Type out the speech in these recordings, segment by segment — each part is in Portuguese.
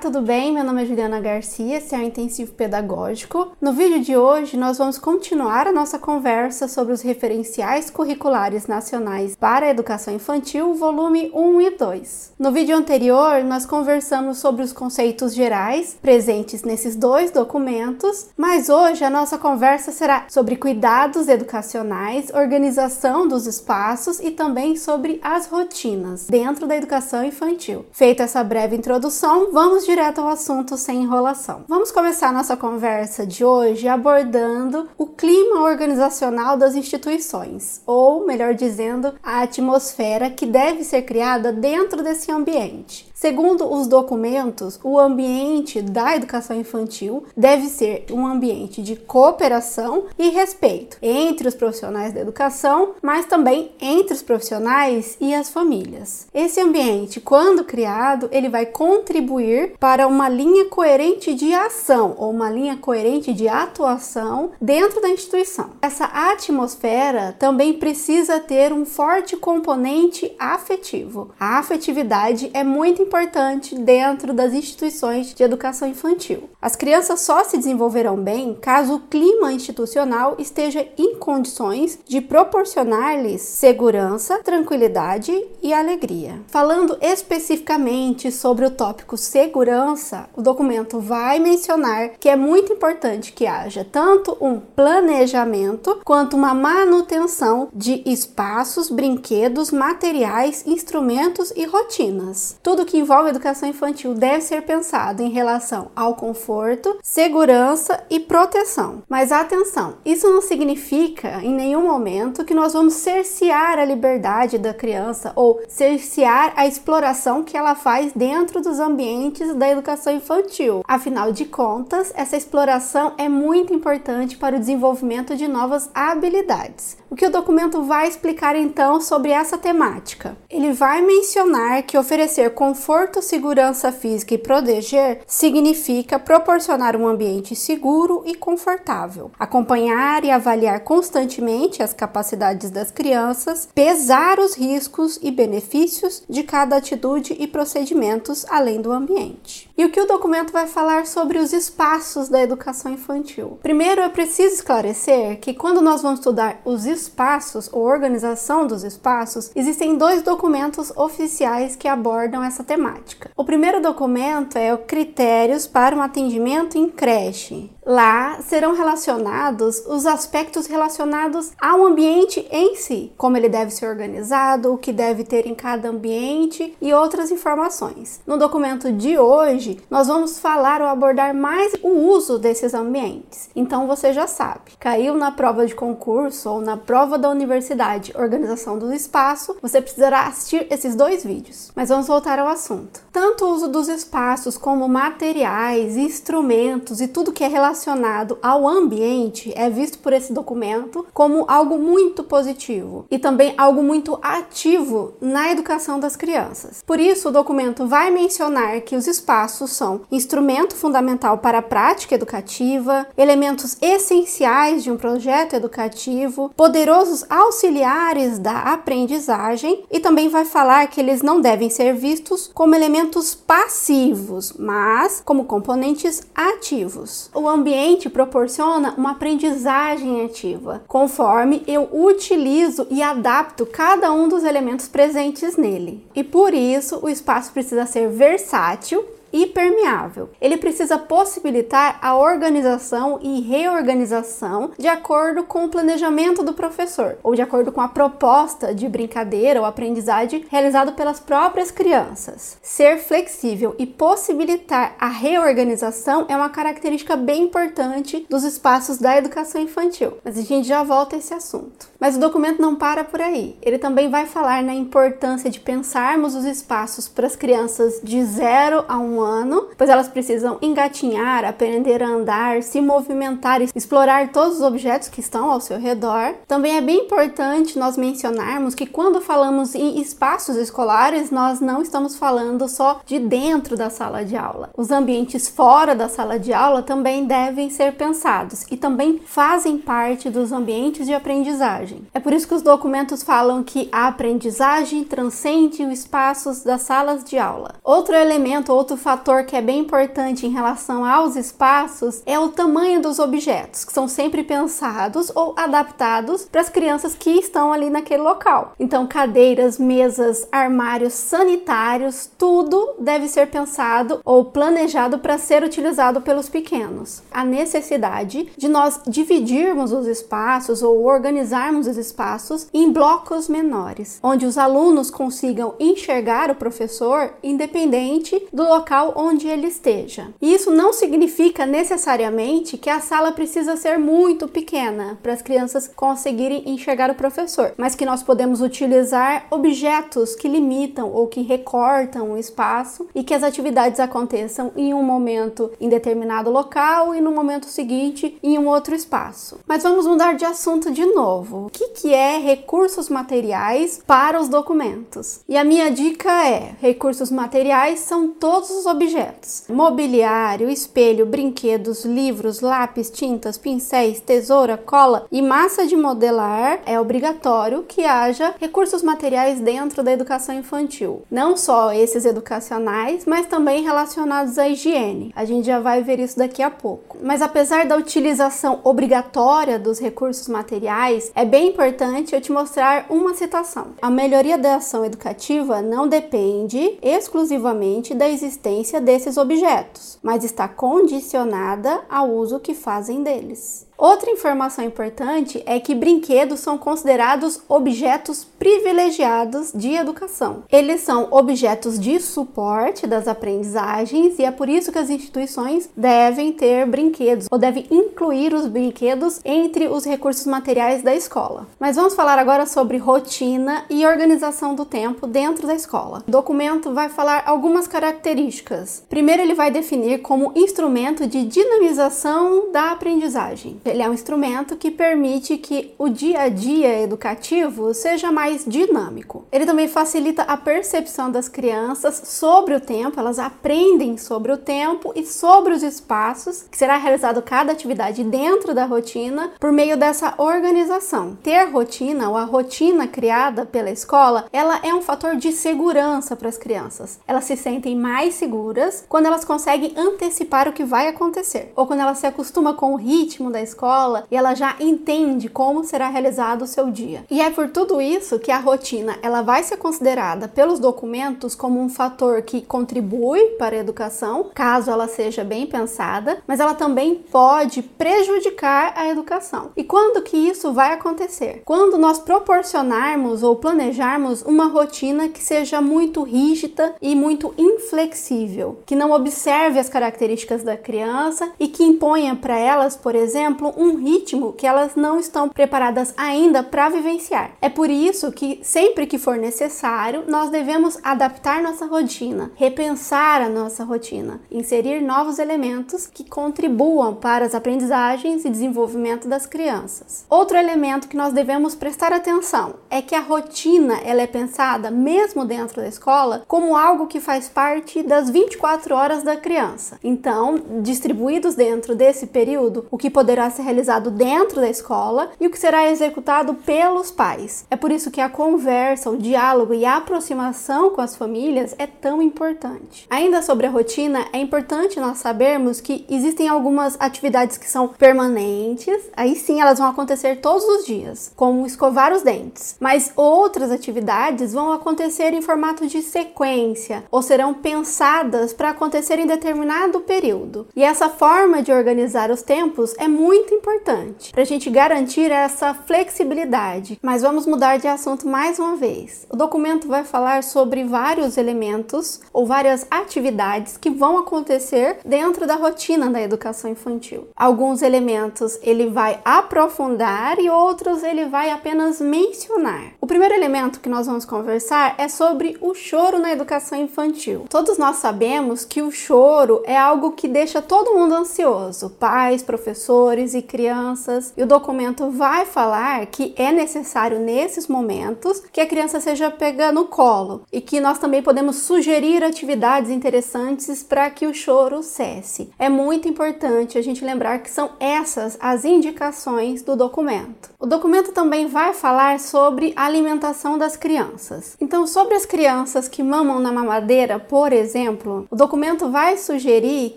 tudo bem? Meu nome é Juliana Garcia, esse é o Intensivo Pedagógico. No vídeo de hoje, nós vamos continuar a nossa conversa sobre os referenciais curriculares nacionais para a educação infantil, volume 1 e 2. No vídeo anterior, nós conversamos sobre os conceitos gerais presentes nesses dois documentos, mas hoje a nossa conversa será sobre cuidados educacionais, organização dos espaços e também sobre as rotinas dentro da educação infantil. Feita essa breve introdução, vamos direto ao assunto sem enrolação. Vamos começar nossa conversa de hoje abordando o clima organizacional das instituições, ou melhor dizendo, a atmosfera que deve ser criada dentro desse ambiente. Segundo os documentos, o ambiente da educação infantil deve ser um ambiente de cooperação e respeito entre os profissionais da educação, mas também entre os profissionais e as famílias. Esse ambiente, quando criado, ele vai contribuir para uma linha coerente de ação ou uma linha coerente de atuação dentro da instituição. Essa atmosfera também precisa ter um forte componente afetivo. A afetividade é muito importante dentro das instituições de educação infantil. As crianças só se desenvolverão bem caso o clima institucional esteja em condições de proporcionar-lhes segurança, tranquilidade e alegria. Falando especificamente sobre o tópico segurança, o documento vai mencionar que é muito importante que haja tanto um planejamento quanto uma manutenção de espaços, brinquedos, materiais, instrumentos e rotinas. Tudo que envolve educação infantil deve ser pensado em relação ao conforto, segurança e proteção. Mas atenção, isso não significa em nenhum momento que nós vamos cercear a liberdade da criança ou cercear a exploração que ela faz dentro dos ambientes da educação infantil. Afinal de contas, essa exploração é muito importante para o desenvolvimento de novas habilidades. O que o documento vai explicar então sobre essa temática? Ele vai mencionar que oferecer conforto, segurança física e proteger significa proporcionar um ambiente seguro e confortável, acompanhar e avaliar constantemente as capacidades das crianças, pesar os riscos e benefícios de cada atitude e procedimentos além do ambiente. E o que o documento vai falar sobre os espaços da educação infantil? Primeiro, é preciso esclarecer que quando nós vamos estudar os espaços ou organização dos espaços, existem dois documentos oficiais que abordam essa temática. O primeiro documento é o Critérios para um Atendimento em Creche. Lá serão relacionados os aspectos relacionados ao ambiente em si, como ele deve ser organizado, o que deve ter em cada ambiente e outras informações. No documento de hoje, nós vamos falar ou abordar mais o uso desses ambientes. Então você já sabe, caiu na prova de concurso ou na prova da universidade, organização do espaço, você precisará assistir esses dois vídeos. Mas vamos voltar ao assunto. Tanto o uso dos espaços como materiais, instrumentos e tudo que é relacionado ao ambiente é visto por esse documento como algo muito positivo e também algo muito ativo na educação das crianças. Por isso, o documento vai mencionar que os espaços são instrumento fundamental para a prática educativa, elementos essenciais de um projeto educativo, poderosos auxiliares da aprendizagem e também vai falar que eles não devem ser vistos como elementos passivos, mas como componentes ativos. O ambiente proporciona uma aprendizagem ativa, conforme eu utilizo e adapto cada um dos elementos presentes nele. E por isso o espaço precisa ser versátil e permeável. Ele precisa possibilitar a organização e reorganização de acordo com o planejamento do professor ou de acordo com a proposta de brincadeira ou aprendizagem realizado pelas próprias crianças. Ser flexível e possibilitar a reorganização é uma característica bem importante dos espaços da educação infantil. Mas a gente já volta a esse assunto. Mas o documento não para por aí. Ele também vai falar na importância de pensarmos os espaços para as crianças de 0 a 1 um ano, pois elas precisam engatinhar, aprender a andar, se movimentar e explorar todos os objetos que estão ao seu redor. Também é bem importante nós mencionarmos que quando falamos em espaços escolares, nós não estamos falando só de dentro da sala de aula. Os ambientes fora da sala de aula também devem ser pensados e também fazem parte dos ambientes de aprendizagem aprendizagem. É por isso que os documentos falam que a aprendizagem transcende os espaços das salas de aula. Outro elemento, outro fator que é bem importante em relação aos espaços é o tamanho dos objetos, que são sempre pensados ou adaptados para as crianças que estão ali naquele local. Então, cadeiras, mesas, armários sanitários, tudo deve ser pensado ou planejado para ser utilizado pelos pequenos. A necessidade de nós dividirmos os espaços ou organizarmos os espaços em blocos menores, onde os alunos consigam enxergar o professor independente do local onde ele esteja. E isso não significa necessariamente que a sala precisa ser muito pequena para as crianças conseguirem enxergar o professor, mas que nós podemos utilizar objetos que limitam ou que recortam o espaço e que as atividades aconteçam em um momento em determinado local e no momento seguinte em um outro espaço. Mas vamos mudar de assunto de novo. O que, que é recursos materiais para os documentos? E a minha dica é: recursos materiais são todos os objetos: mobiliário, espelho, brinquedos, livros, lápis, tintas, pincéis, tesoura, cola e massa de modelar. É obrigatório que haja recursos materiais dentro da educação infantil. Não só esses educacionais, mas também relacionados à higiene. A gente já vai ver isso daqui a pouco. Mas apesar da utilização obrigatória dos recursos materiais, é bem importante eu te mostrar uma citação. A melhoria da ação educativa não depende exclusivamente da existência desses objetos, mas está condicionada ao uso que fazem deles. Outra informação importante é que brinquedos são considerados objetos privilegiados de educação. Eles são objetos de suporte das aprendizagens e é por isso que as instituições devem ter brinquedos ou devem incluir os brinquedos entre os recursos materiais da escola. Mas vamos falar agora sobre rotina e organização do tempo dentro da escola. O documento vai falar algumas características. Primeiro, ele vai definir como instrumento de dinamização da aprendizagem. Ele é um instrumento que permite que o dia a dia educativo seja mais dinâmico. Ele também facilita a percepção das crianças sobre o tempo, elas aprendem sobre o tempo e sobre os espaços que será realizado cada atividade dentro da rotina por meio dessa organização. Ter rotina ou a rotina criada pela escola, ela é um fator de segurança para as crianças. Elas se sentem mais seguras quando elas conseguem antecipar o que vai acontecer ou quando elas se acostumam com o ritmo da escola escola e ela já entende como será realizado o seu dia. E é por tudo isso que a rotina ela vai ser considerada pelos documentos como um fator que contribui para a educação, caso ela seja bem pensada, mas ela também pode prejudicar a educação. E quando que isso vai acontecer? Quando nós proporcionarmos ou planejarmos uma rotina que seja muito rígida e muito inflexível, que não observe as características da criança e que imponha para elas, por exemplo, um ritmo que elas não estão preparadas ainda para vivenciar. É por isso que sempre que for necessário, nós devemos adaptar nossa rotina, repensar a nossa rotina, inserir novos elementos que contribuam para as aprendizagens e desenvolvimento das crianças. Outro elemento que nós devemos prestar atenção é que a rotina ela é pensada mesmo dentro da escola como algo que faz parte das 24 horas da criança. Então, distribuídos dentro desse período, o que poderá ser realizado dentro da escola e o que será executado pelos pais. É por isso que a conversa, o diálogo e a aproximação com as famílias é tão importante. Ainda sobre a rotina, é importante nós sabermos que existem algumas atividades que são permanentes, aí sim elas vão acontecer todos os dias, como escovar os dentes, mas outras atividades vão acontecer em formato de sequência ou serão pensadas para acontecer em determinado período. E essa forma de organizar os tempos é muito muito importante para a gente garantir essa flexibilidade. Mas vamos mudar de assunto mais uma vez. O documento vai falar sobre vários elementos ou várias atividades que vão acontecer dentro da rotina da educação infantil. Alguns elementos ele vai aprofundar e outros ele vai apenas mencionar. O primeiro elemento que nós vamos conversar é sobre o choro na educação infantil. Todos nós sabemos que o choro é algo que deixa todo mundo ansioso, pais, professores e crianças. E o documento vai falar que é necessário nesses momentos que a criança seja pega no colo e que nós também podemos sugerir atividades interessantes para que o choro cesse. É muito importante a gente lembrar que são essas as indicações do documento. O documento também vai falar sobre a alimentação das crianças. Então, sobre as crianças que mamam na mamadeira, por exemplo, o documento vai sugerir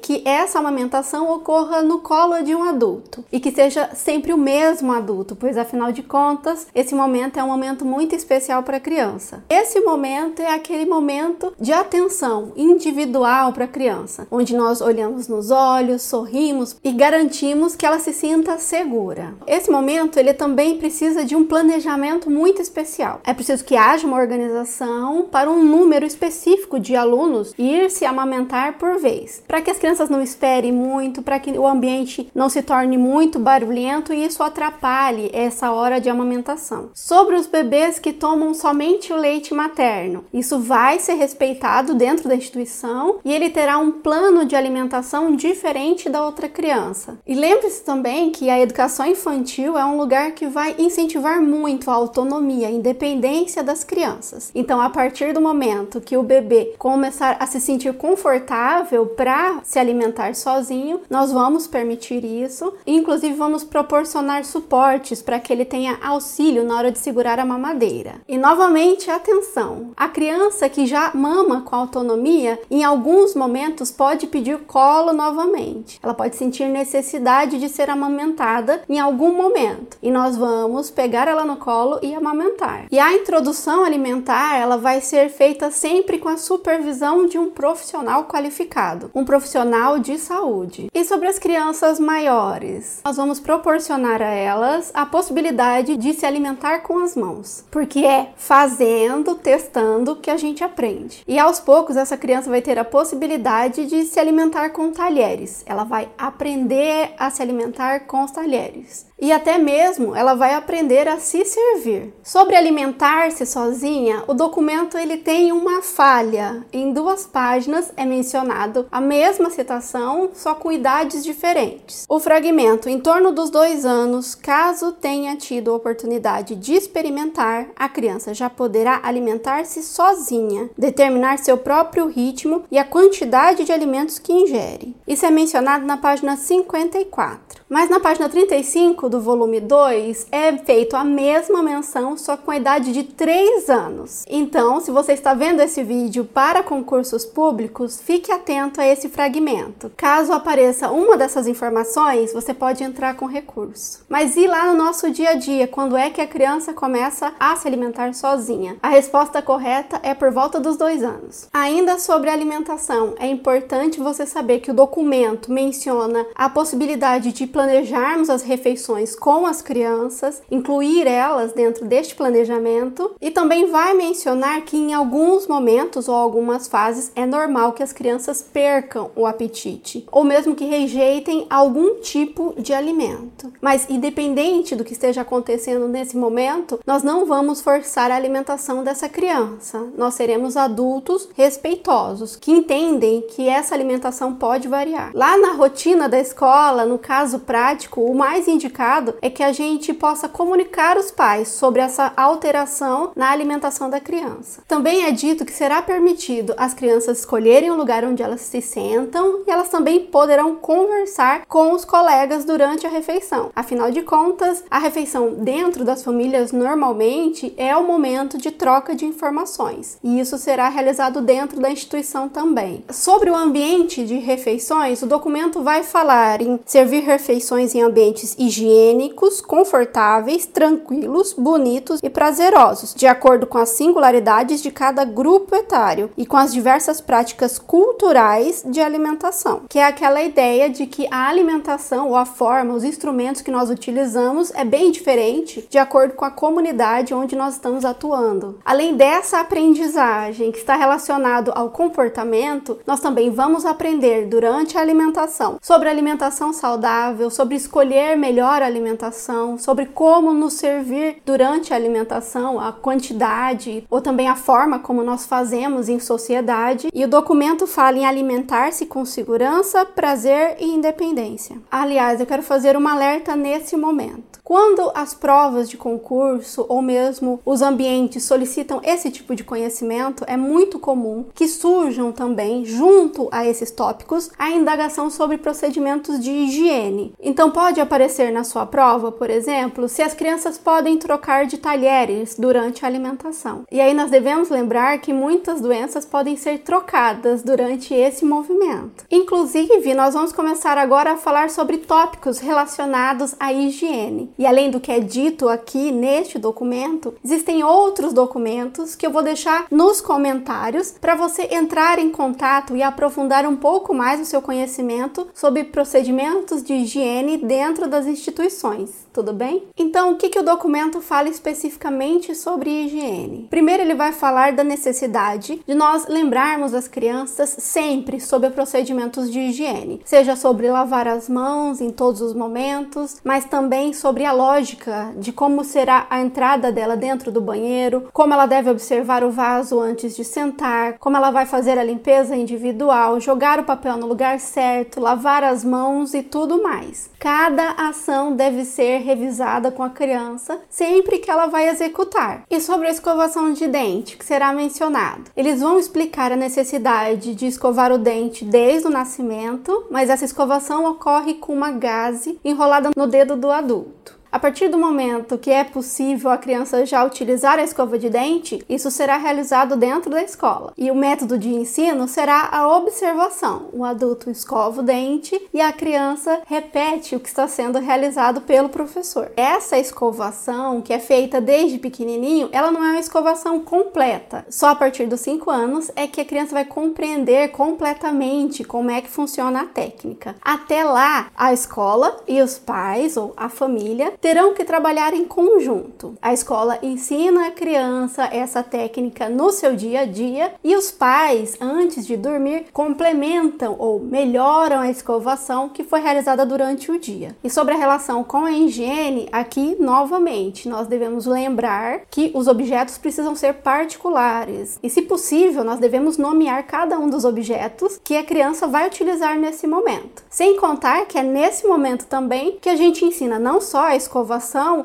que essa amamentação ocorra no colo de um adulto e que seja sempre o mesmo adulto, pois afinal de contas, esse momento é um momento muito especial para a criança. Esse momento é aquele momento de atenção individual para a criança, onde nós olhamos nos olhos, sorrimos e garantimos que ela se sinta segura. Esse momento ele também precisa de um planejamento muito especial. É preciso que haja uma organização para um número específico de alunos ir se amamentar por vez, para que as crianças não esperem muito, para que o ambiente não se torne muito barulhento e isso atrapalhe essa hora de amamentação. Sobre os bebês que tomam somente o leite materno, isso vai ser respeitado dentro da instituição e ele terá um plano de alimentação diferente da outra criança. E lembre-se também que a educação infantil é um lugar que vai incentivar muito a autonomia, a independência das crianças. Então, a partir do momento que o bebê começar a se sentir confortável para se alimentar sozinho, nós vamos permitir isso. Inclusive, vamos proporcionar suportes para que ele tenha auxílio na hora de segurar a mamadeira. E novamente, atenção: a criança que já mama com autonomia, em alguns momentos pode pedir colo novamente. Ela pode sentir necessidade de ser amamentada em algum momento. E nós vamos pegar ela no colo e amamentar. E a introdução alimentar, ela vai ser feita sempre com a supervisão de um profissional qualificado, um profissional de saúde. E sobre as crianças maiores, nós vamos proporcionar a elas a possibilidade de se alimentar com as mãos, porque é fazendo, testando que a gente aprende. E aos poucos essa criança vai ter a possibilidade de se alimentar com talheres. Ela vai aprender a se alimentar com os talheres e até mesmo ela vai aprender a se servir. Sobre alimentar-se sozinha, o documento ele tem uma falha. Em duas páginas é mencionado a mesma citação, só com idades diferentes. O fragmento em torno dos dois anos, caso tenha tido a oportunidade de experimentar, a criança já poderá alimentar-se sozinha, determinar seu próprio ritmo e a quantidade de alimentos que ingere. Isso é mencionado na página 54. Mas na página 35 do volume 2 é feito a mesma menção, só com a idade de 3 anos. Então, se você está vendo esse vídeo para concursos públicos, fique atento a esse fragmento. Caso apareça uma dessas informações, você pode entrar com recurso. Mas e lá no nosso dia a dia, quando é que a criança começa a se alimentar sozinha? A resposta correta é por volta dos dois anos. Ainda sobre alimentação, é importante você saber que o documento menciona a possibilidade de planejarmos as refeições com as crianças, incluir elas dentro deste planejamento e também vai mencionar que em alguns momentos ou algumas fases é normal que as crianças percam o apetite ou mesmo que rejeitem algum tipo de alimento. Mas independente do que esteja acontecendo nesse momento, nós não vamos forçar a alimentação dessa criança. Nós seremos adultos respeitosos que entendem que essa alimentação pode variar. Lá na rotina da escola, no caso prático, o mais indicado é que a gente possa comunicar os pais sobre essa alteração na alimentação da criança. Também é dito que será permitido as crianças escolherem o lugar onde elas se sentam e elas também poderão conversar com os colegas durante a refeição. Afinal de contas, a refeição dentro das famílias normalmente é o momento de troca de informações e isso será realizado dentro da instituição também. Sobre o ambiente de refeições, o documento vai falar em servir refeições em ambientes higiênicos, confortáveis, tranquilos, bonitos e prazerosos, de acordo com as singularidades de cada grupo etário e com as diversas práticas culturais de alimentação, que é aquela ideia de que a alimentação ou a forma, os instrumentos que nós utilizamos é bem diferente de acordo com a comunidade onde nós estamos atuando. Além dessa aprendizagem que está relacionado ao comportamento, nós também vamos aprender durante a alimentação sobre alimentação saudável saudável, sobre escolher melhor a alimentação, sobre como nos servir durante a alimentação, a quantidade ou também a forma como nós fazemos em sociedade. E o documento fala em alimentar-se com segurança, prazer e independência. Aliás, eu quero fazer uma alerta nesse momento. Quando as provas de concurso ou mesmo os ambientes solicitam esse tipo de conhecimento, é muito comum que surjam também, junto a esses tópicos, a indagação sobre procedimentos de higiene. Então, pode aparecer na sua prova, por exemplo, se as crianças podem trocar de talheres durante a alimentação. E aí nós devemos lembrar que muitas doenças podem ser trocadas durante esse movimento. Inclusive, nós vamos começar agora a falar sobre tópicos relacionados à higiene. E além do que é dito aqui neste documento, existem outros documentos que eu vou deixar nos comentários para você entrar em contato e aprofundar um pouco mais o seu conhecimento sobre procedimentos de higiene dentro das instituições tudo bem? Então, o que, que o documento fala especificamente sobre higiene? Primeiro, ele vai falar da necessidade de nós lembrarmos as crianças sempre sobre procedimentos de higiene, seja sobre lavar as mãos em todos os momentos, mas também sobre a lógica de como será a entrada dela dentro do banheiro, como ela deve observar o vaso antes de sentar, como ela vai fazer a limpeza individual, jogar o papel no lugar certo, lavar as mãos e tudo mais. Cada ação deve ser revisada com a criança sempre que ela vai executar. E sobre a escovação de dente, que será mencionado. Eles vão explicar a necessidade de escovar o dente desde o nascimento, mas essa escovação ocorre com uma gaze enrolada no dedo do adulto. A partir do momento que é possível a criança já utilizar a escova de dente, isso será realizado dentro da escola. E o método de ensino será a observação. O adulto escova o dente e a criança repete o que está sendo realizado pelo professor. Essa escovação, que é feita desde pequenininho, ela não é uma escovação completa. Só a partir dos 5 anos é que a criança vai compreender completamente como é que funciona a técnica. Até lá, a escola e os pais ou a família terão que trabalhar em conjunto. A escola ensina a criança essa técnica no seu dia a dia e os pais, antes de dormir, complementam ou melhoram a escovação que foi realizada durante o dia. E sobre a relação com a higiene, aqui novamente nós devemos lembrar que os objetos precisam ser particulares e, se possível, nós devemos nomear cada um dos objetos que a criança vai utilizar nesse momento. Sem contar que é nesse momento também que a gente ensina não só a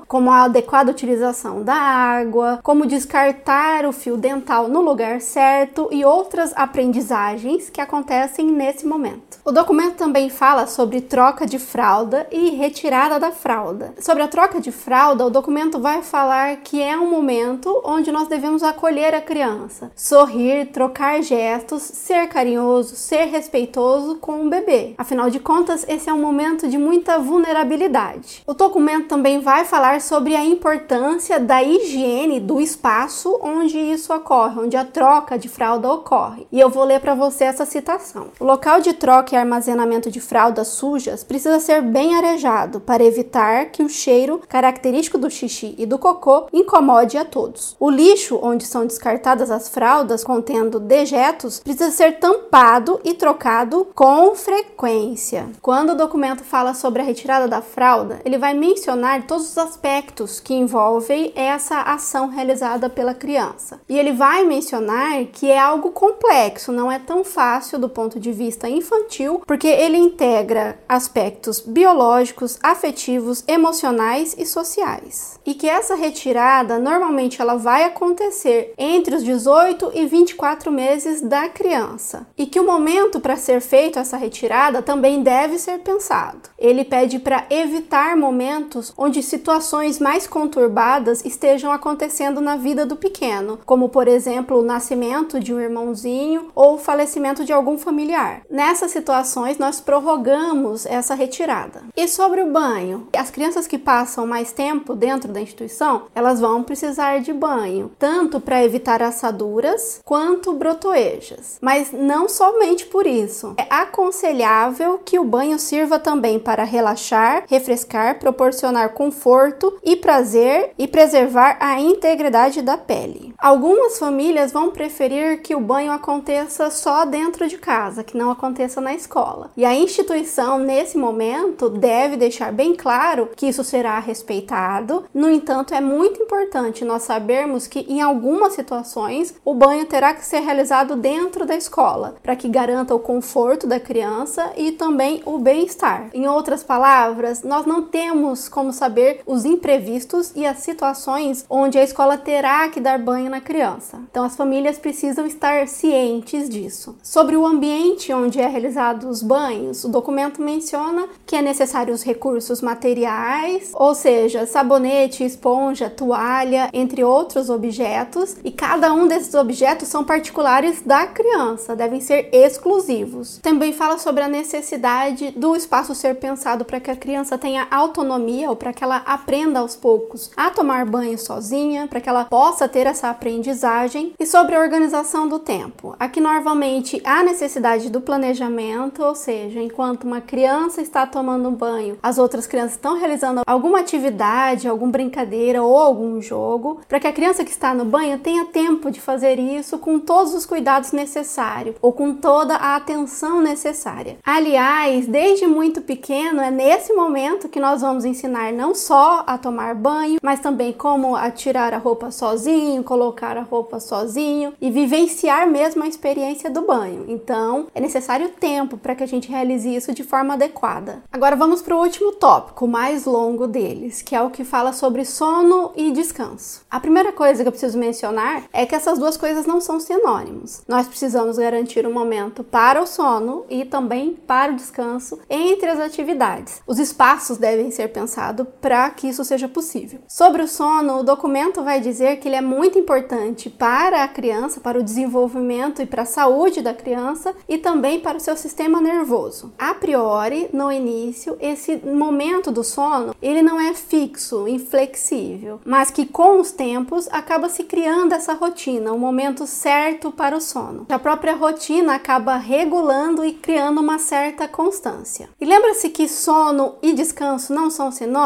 como a adequada utilização da água, como descartar o fio dental no lugar certo e outras aprendizagens que acontecem nesse momento. O documento também fala sobre troca de fralda e retirada da fralda. Sobre a troca de fralda, o documento vai falar que é um momento onde nós devemos acolher a criança, sorrir, trocar gestos, ser carinhoso, ser respeitoso com o bebê. Afinal de contas, esse é um momento de muita vulnerabilidade. O documento também vai falar sobre a importância da higiene do espaço onde isso ocorre, onde a troca de fralda ocorre. E eu vou ler para você essa citação. O local de troca e armazenamento de fraldas sujas precisa ser bem arejado para evitar que o cheiro característico do xixi e do cocô incomode a todos. O lixo onde são descartadas as fraldas contendo dejetos precisa ser tampado e trocado com frequência. Quando o documento fala sobre a retirada da fralda, ele vai mencionar mencionar todos os aspectos que envolvem essa ação realizada pela criança. E ele vai mencionar que é algo complexo, não é tão fácil do ponto de vista infantil, porque ele integra aspectos biológicos, afetivos, emocionais e sociais. E que essa retirada normalmente ela vai acontecer entre os 18 e 24 meses da criança. E que o momento para ser feito essa retirada também deve ser pensado. Ele pede para evitar momentos onde situações mais conturbadas estejam acontecendo na vida do pequeno, como por exemplo o nascimento de um irmãozinho ou o falecimento de algum familiar. Nessas situações, nós prorrogamos essa retirada. E sobre o banho, as crianças que passam mais tempo dentro da instituição, elas vão precisar de banho, tanto para evitar assaduras quanto brotoejas. Mas não somente por isso. É aconselhável que o banho sirva também para relaxar, refrescar, proporcionar proporcionar conforto e prazer e preservar a integridade da pele. Algumas famílias vão preferir que o banho aconteça só dentro de casa, que não aconteça na escola. E a instituição, nesse momento, deve deixar bem claro que isso será respeitado. No entanto, é muito importante nós sabermos que em algumas situações o banho terá que ser realizado dentro da escola, para que garanta o conforto da criança e também o bem-estar. Em outras palavras, nós não temos como saber os imprevistos e as situações onde a escola terá que dar banho na criança. Então as famílias precisam estar cientes disso. Sobre o ambiente onde é realizado os banhos, o documento menciona que é necessário os recursos materiais, ou seja, sabonete, esponja, toalha, entre outros objetos, e cada um desses objetos são particulares da criança, devem ser exclusivos. Também fala sobre a necessidade do espaço ser pensado para que a criança tenha autonomia para que ela aprenda aos poucos a tomar banho sozinha, para que ela possa ter essa aprendizagem e sobre a organização do tempo. Aqui normalmente há necessidade do planejamento, ou seja, enquanto uma criança está tomando banho, as outras crianças estão realizando alguma atividade, alguma brincadeira ou algum jogo, para que a criança que está no banho tenha tempo de fazer isso com todos os cuidados necessários ou com toda a atenção necessária. Aliás, desde muito pequeno é nesse momento que nós vamos ensinar não só a tomar banho, mas também como a tirar a roupa sozinho, colocar a roupa sozinho e vivenciar mesmo a experiência do banho. Então, é necessário tempo para que a gente realize isso de forma adequada. Agora vamos para o último tópico, mais longo deles, que é o que fala sobre sono e descanso. A primeira coisa que eu preciso mencionar é que essas duas coisas não são sinônimos. Nós precisamos garantir um momento para o sono e também para o descanso entre as atividades. Os espaços devem ser pensados para que isso seja possível. Sobre o sono, o documento vai dizer que ele é muito importante para a criança, para o desenvolvimento e para a saúde da criança e também para o seu sistema nervoso. A priori, no início, esse momento do sono, ele não é fixo, inflexível, mas que com os tempos acaba se criando essa rotina, o um momento certo para o sono. A própria rotina acaba regulando e criando uma certa constância. E lembra-se que sono e descanso não são sinônimos,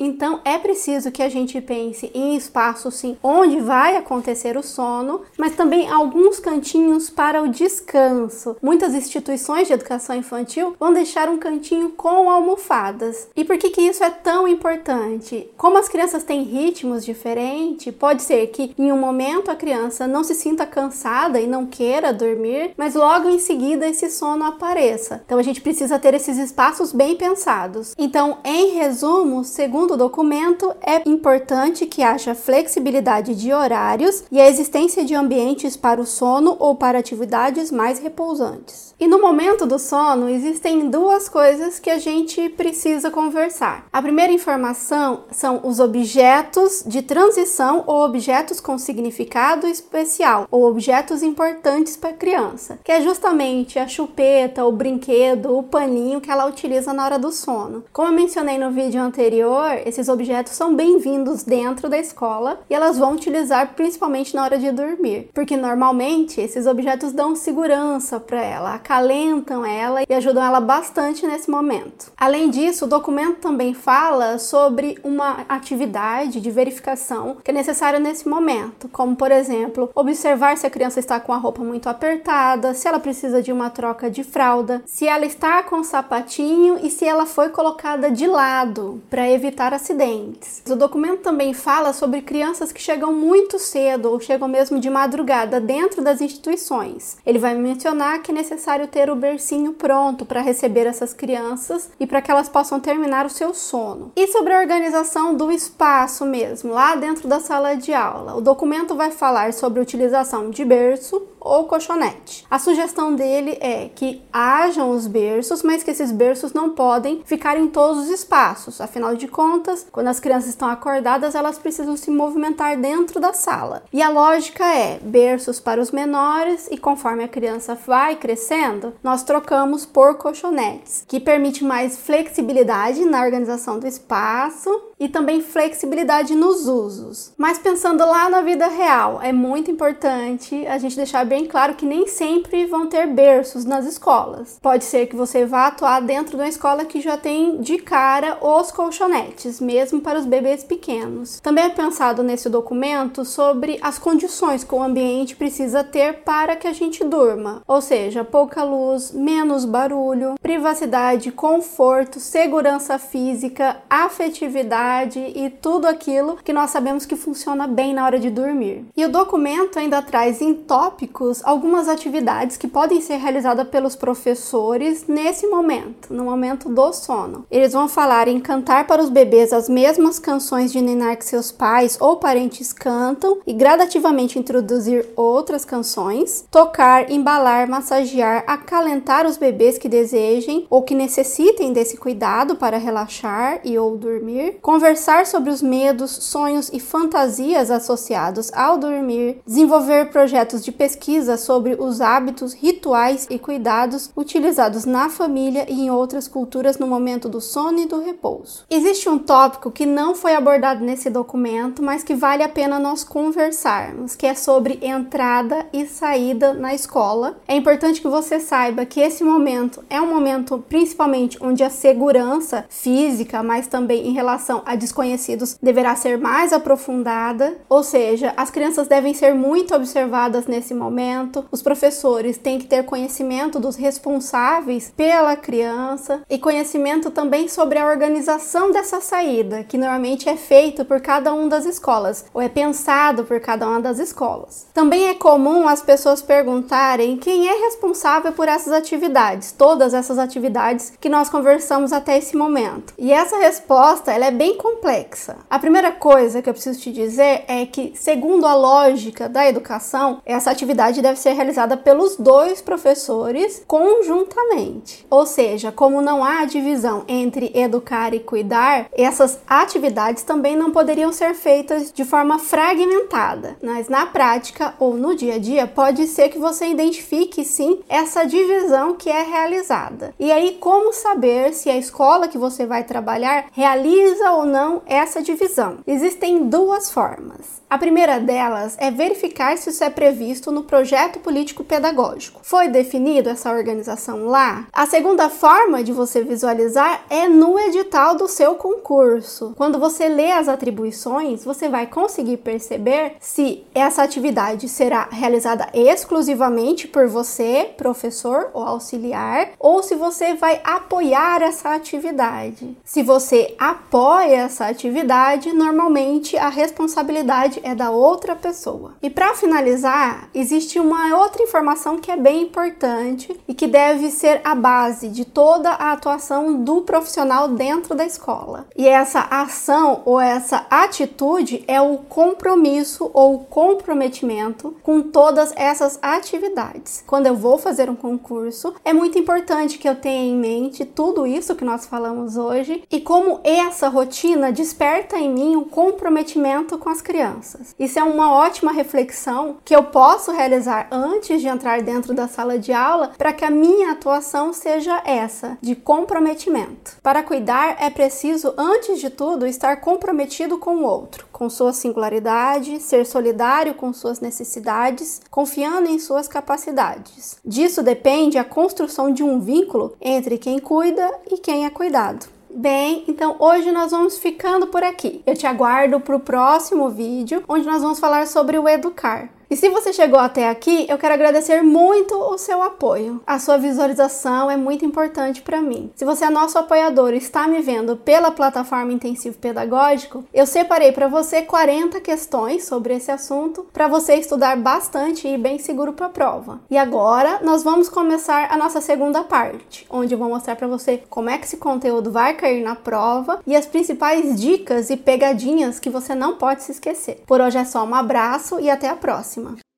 então é preciso que a gente pense em espaços sim onde vai acontecer o sono, mas também alguns cantinhos para o descanso. Muitas instituições de educação infantil vão deixar um cantinho com almofadas. E por que que isso é tão importante? Como as crianças têm ritmos diferentes, pode ser que em um momento a criança não se sinta cansada e não queira dormir, mas logo em seguida esse sono apareça. Então a gente precisa ter esses espaços bem pensados. Então, em resumo, segundo o documento, é importante que haja flexibilidade de horários e a existência de ambientes para o sono ou para atividades mais repousantes. E no momento do sono, existem duas coisas que a gente precisa conversar. A primeira informação são os objetos de transição ou objetos com significado especial ou objetos importantes para a criança, que é justamente a chupeta, o brinquedo, o paninho que ela utiliza na hora do sono. Como eu mencionei no vídeo anterior, esses objetos são bem-vindos dentro da escola e elas vão utilizar principalmente na hora de dormir, porque normalmente esses objetos dão segurança para ela, acalentam ela e ajudam ela bastante nesse momento. Além disso, o documento também fala sobre uma atividade de verificação que é necessária nesse momento, como por exemplo, observar se a criança está com a roupa muito apertada, se ela precisa de uma troca de fralda, se ela está com o sapatinho e se ela foi colocada de lado para evitar acidentes. O documento também fala sobre crianças que chegam muito cedo ou chegam mesmo de madrugada dentro das instituições. Ele vai mencionar que é necessário ter o bercinho pronto para receber essas crianças e para que elas possam terminar o seu sono. E sobre a organização do espaço mesmo, lá dentro da sala de aula, o documento vai falar sobre a utilização de berço ou colchonete. A sugestão dele é que hajam os berços, mas que esses berços não podem ficar em todos os espaços. Afinal de contas, quando as crianças estão acordadas, elas precisam se movimentar dentro da sala. E a lógica é berços para os menores e conforme a criança vai crescendo, nós trocamos por colchonetes, que permite mais flexibilidade na organização do espaço e também flexibilidade nos usos. Mas pensando lá na vida real, é muito importante a gente deixar bem claro que nem sempre vão ter berços nas escolas. Pode ser que você vá atuar dentro de uma escola que já tem de cara os colchonetes, mesmo para os bebês pequenos. Também é pensado nesse documento sobre as condições que o ambiente precisa ter para que a gente durma, ou seja, pouca luz, menos barulho, privacidade, conforto, segurança física, afetividade e tudo aquilo que nós sabemos que funciona bem na hora de dormir. E o documento ainda traz em tópicos algumas atividades que podem ser realizadas pelos professores nesse momento, no momento do sono. Eles vão falar em cantar para os bebês as mesmas canções de ninar que seus pais ou parentes cantam e gradativamente introduzir outras canções, tocar, embalar, massagear, acalentar os bebês que desejem ou que necessitem desse cuidado para relaxar e ou dormir, conversar sobre os medos, sonhos e fantasias associados ao dormir, desenvolver projetos de pesquisa sobre os hábitos, rituais e cuidados utilizados na família e em outras culturas no momento do sono e do repouso. Existe um tópico que não foi abordado nesse documento, mas que vale a pena nós conversarmos, que é sobre entrada e saída na escola. É importante que você saiba que esse momento é um momento principalmente onde a segurança física, mas também em relação a desconhecidos, deverá ser mais aprofundada, ou seja, as crianças devem ser muito observadas nesse momento. Os professores têm que ter conhecimento dos responsáveis pela criança e conhecimento também sobre a organização dessa saída, que normalmente é feito por cada uma das escolas ou é pensado por cada uma das escolas. Também é comum as pessoas perguntarem quem é responsável por essas atividades, todas essas atividades que nós conversamos até esse momento. E essa resposta ela é bem complexa. A primeira coisa que eu preciso te dizer é que, segundo a lógica da educação, essa atividade deve ser realizada pelos dois professores conjuntamente. Ou seja, como não há divisão entre educar e cuidar, essas atividades também não poderiam ser feitas de forma fragmentada, mas na prática ou no dia a dia pode ser que você identifique sim essa divisão que é realizada. E aí, como saber se a escola que você vai trabalhar realiza ou não essa divisão? Existem duas formas. A primeira delas é verificar se isso é previsto no projeto político pedagógico. Foi definido essa organização lá? A segunda forma de você visualizar é no edital do seu concurso. Quando você lê as atribuições, você vai conseguir perceber se essa atividade será realizada exclusivamente por você, professor ou auxiliar, ou se você vai apoiar essa atividade. Se você apoia essa atividade, normalmente a responsabilidade é da outra pessoa. E para finalizar, existe uma outra informação que é bem importante e que deve ser a base de toda a atuação do profissional dentro da escola. E essa ação ou essa atitude é o compromisso ou comprometimento com todas essas atividades. Quando eu vou fazer um concurso, é muito importante que eu tenha em mente tudo isso que nós falamos hoje e como essa rotina desperta em mim um comprometimento com as crianças. Isso é uma ótima reflexão que eu posso realizar antes de entrar dentro da sala de aula para que a minha atuação seja essa, de comprometimento. Para cuidar é preciso, antes de tudo, estar comprometido com o outro, com sua singularidade, ser solidário com suas necessidades, confiando em suas capacidades. Disso depende a construção de um vínculo entre quem cuida e quem é cuidado. Bem, então hoje nós vamos ficando por aqui. Eu te aguardo para o próximo vídeo, onde nós vamos falar sobre o educar. E se você chegou até aqui, eu quero agradecer muito o seu apoio. A sua visualização é muito importante para mim. Se você é nosso apoiador e está me vendo pela plataforma Intensivo Pedagógico, eu separei para você 40 questões sobre esse assunto para você estudar bastante e bem seguro para a prova. E agora nós vamos começar a nossa segunda parte, onde eu vou mostrar para você como é que esse conteúdo vai cair na prova e as principais dicas e pegadinhas que você não pode se esquecer. Por hoje é só um abraço e até a próxima próxima.